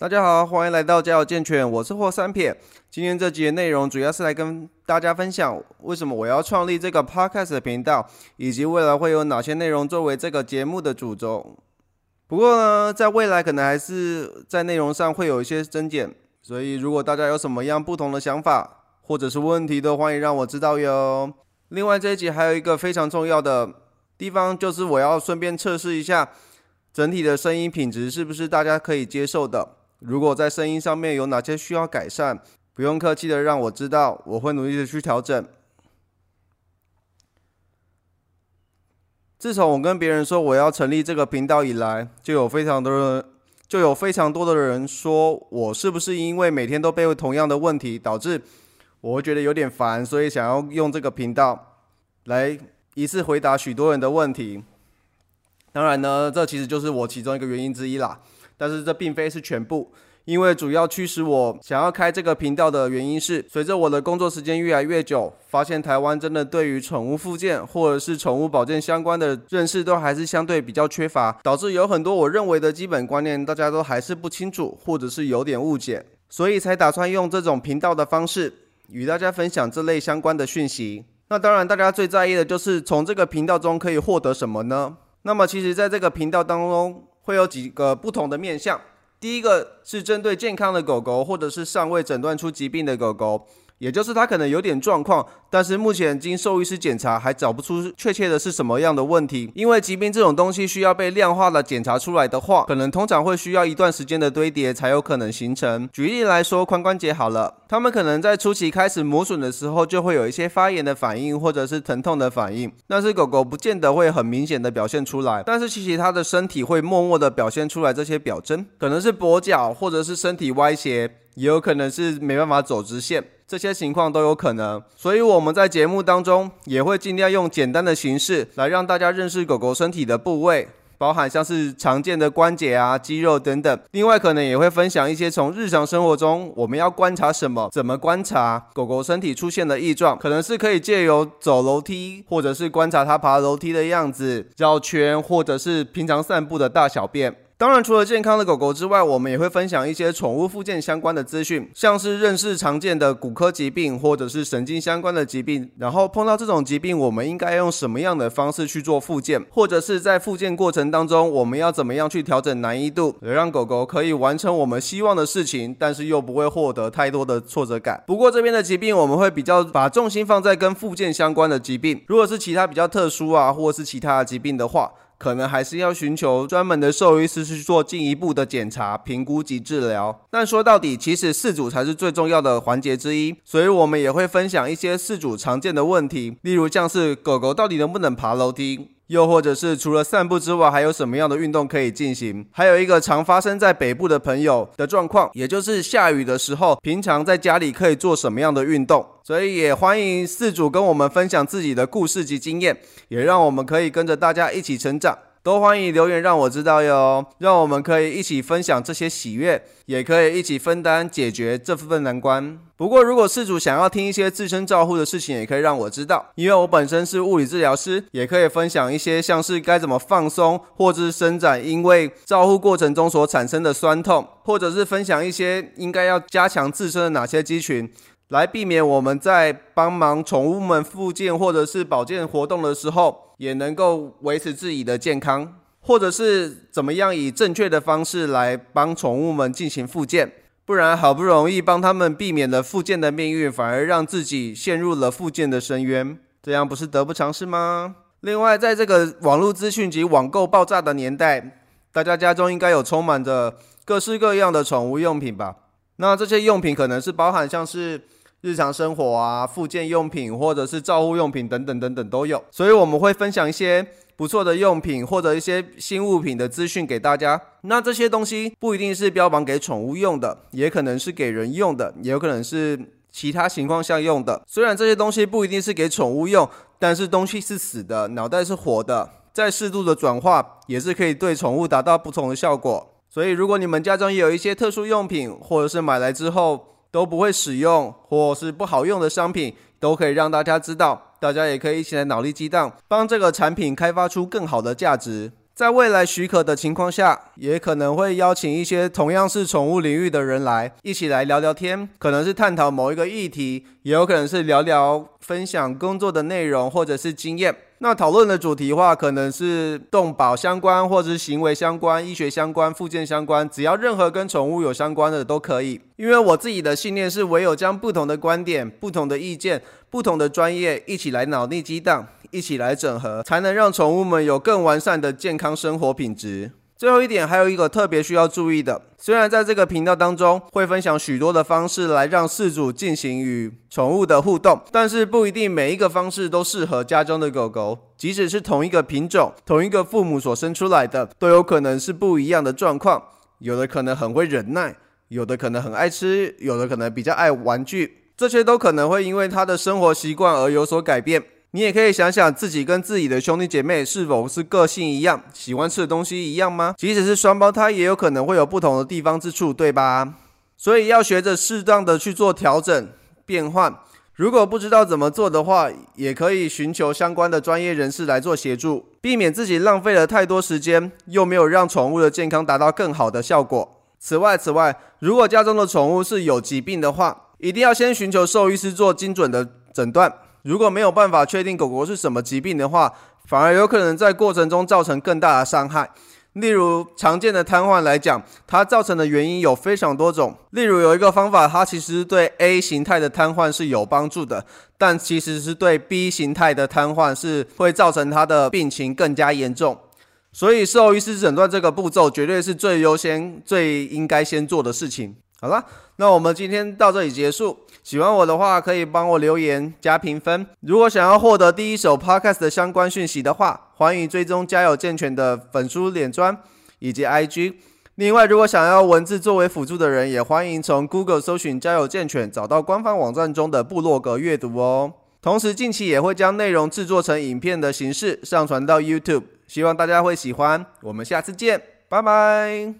大家好，欢迎来到家有健全，我是霍三撇。今天这集的内容主要是来跟大家分享为什么我要创立这个 podcast 的频道，以及未来会有哪些内容作为这个节目的主轴。不过呢，在未来可能还是在内容上会有一些增减，所以如果大家有什么样不同的想法或者是问题，都欢迎让我知道哟。另外这一集还有一个非常重要的地方，就是我要顺便测试一下整体的声音品质是不是大家可以接受的。如果在声音上面有哪些需要改善，不用客气的让我知道，我会努力的去调整。自从我跟别人说我要成立这个频道以来，就有非常多人，就有非常多的人说我是不是因为每天都被同样的问题导致我会觉得有点烦，所以想要用这个频道来一次回答许多人的问题。当然呢，这其实就是我其中一个原因之一啦。但是这并非是全部，因为主要驱使我想要开这个频道的原因是，随着我的工作时间越来越久，发现台湾真的对于宠物附件或者是宠物保健相关的认识都还是相对比较缺乏，导致有很多我认为的基本观念大家都还是不清楚，或者是有点误解，所以才打算用这种频道的方式与大家分享这类相关的讯息。那当然，大家最在意的就是从这个频道中可以获得什么呢？那么其实，在这个频道当中。会有几个不同的面向，第一个是针对健康的狗狗，或者是尚未诊断出疾病的狗狗。也就是它可能有点状况，但是目前经兽医师检查还找不出确切的是什么样的问题。因为疾病这种东西需要被量化的检查出来的话，可能通常会需要一段时间的堆叠才有可能形成。举例来说，髋关节好了，他们可能在初期开始磨损的时候就会有一些发炎的反应或者是疼痛的反应，但是狗狗不见得会很明显的表现出来，但是其实它的身体会默默的表现出来这些表征，可能是跛脚或者是身体歪斜，也有可能是没办法走直线。这些情况都有可能，所以我们在节目当中也会尽量用简单的形式来让大家认识狗狗身体的部位，包含像是常见的关节啊、肌肉等等。另外，可能也会分享一些从日常生活中我们要观察什么、怎么观察狗狗身体出现的异状，可能是可以借由走楼梯，或者是观察它爬楼梯的样子、绕圈，或者是平常散步的大小便。当然，除了健康的狗狗之外，我们也会分享一些宠物附件相关的资讯，像是认识常见的骨科疾病或者是神经相关的疾病，然后碰到这种疾病，我们应该用什么样的方式去做附件，或者是在附件过程当中，我们要怎么样去调整难易度，让狗狗可以完成我们希望的事情，但是又不会获得太多的挫折感。不过这边的疾病，我们会比较把重心放在跟附件相关的疾病，如果是其他比较特殊啊，或者是其他的疾病的话。可能还是要寻求专门的兽医师去做进一步的检查、评估及治疗。但说到底，其实饲主才是最重要的环节之一，所以我们也会分享一些饲主常见的问题，例如像是狗狗到底能不能爬楼梯。又或者是除了散步之外，还有什么样的运动可以进行？还有一个常发生在北部的朋友的状况，也就是下雨的时候，平常在家里可以做什么样的运动？所以也欢迎四组跟我们分享自己的故事及经验，也让我们可以跟着大家一起成长。都欢迎留言让我知道哟，让我们可以一起分享这些喜悦，也可以一起分担解决这份难关。不过，如果事主想要听一些自身照护的事情，也可以让我知道，因为我本身是物理治疗师，也可以分享一些像是该怎么放松或者是伸展，因为照护过程中所产生的酸痛，或者是分享一些应该要加强自身的哪些肌群。来避免我们在帮忙宠物们复健或者是保健活动的时候，也能够维持自己的健康，或者是怎么样以正确的方式来帮宠物们进行复健，不然好不容易帮他们避免了复健的命运，反而让自己陷入了复健的深渊，这样不是得不偿失吗？另外，在这个网络资讯及网购爆炸的年代，大家家中应该有充满着各式各样的宠物用品吧？那这些用品可能是包含像是。日常生活啊，附件用品或者是照护用品等等等等都有，所以我们会分享一些不错的用品或者一些新物品的资讯给大家。那这些东西不一定是标榜给宠物用的，也可能是给人用的，也有可能是其他情况下用的。虽然这些东西不一定是给宠物用，但是东西是死的，脑袋是活的，在适度的转化也是可以对宠物达到不同的效果。所以如果你们家中也有一些特殊用品，或者是买来之后，都不会使用或是不好用的商品，都可以让大家知道。大家也可以一起来脑力激荡，帮这个产品开发出更好的价值。在未来许可的情况下，也可能会邀请一些同样是宠物领域的人来一起来聊聊天，可能是探讨某一个议题，也有可能是聊聊分享工作的内容或者是经验。那讨论的主题话，可能是动保相关，或者是行为相关、医学相关、附件相关，只要任何跟宠物有相关的都可以。因为我自己的信念是，唯有将不同的观点、不同的意见、不同的专业一起来脑力激荡，一起来整合，才能让宠物们有更完善的健康生活品质。最后一点，还有一个特别需要注意的。虽然在这个频道当中会分享许多的方式来让饲主进行与宠物的互动，但是不一定每一个方式都适合家中的狗狗。即使是同一个品种、同一个父母所生出来的，都有可能是不一样的状况。有的可能很会忍耐，有的可能很爱吃，有的可能比较爱玩具，这些都可能会因为他的生活习惯而有所改变。你也可以想想自己跟自己的兄弟姐妹是否是个性一样，喜欢吃的东西一样吗？即使是双胞胎，也有可能会有不同的地方之处，对吧？所以要学着适当的去做调整变换。如果不知道怎么做的话，也可以寻求相关的专业人士来做协助，避免自己浪费了太多时间，又没有让宠物的健康达到更好的效果。此外，此外，如果家中的宠物是有疾病的话，一定要先寻求兽医师做精准的诊断。如果没有办法确定狗狗是什么疾病的话，反而有可能在过程中造成更大的伤害。例如常见的瘫痪来讲，它造成的原因有非常多种。例如有一个方法，它其实对 A 形态的瘫痪是有帮助的，但其实是对 B 形态的瘫痪是会造成它的病情更加严重。所以兽医师诊断这个步骤绝对是最优先、最应该先做的事情。好了，那我们今天到这里结束。喜欢我的话，可以帮我留言加评分。如果想要获得第一手 podcast 的相关讯息的话，欢迎追踪家有健全的粉书脸砖以及 IG。另外，如果想要文字作为辅助的人，也欢迎从 Google 搜寻家有健全，找到官方网站中的部落格阅读哦。同时，近期也会将内容制作成影片的形式上传到 YouTube，希望大家会喜欢。我们下次见，拜拜。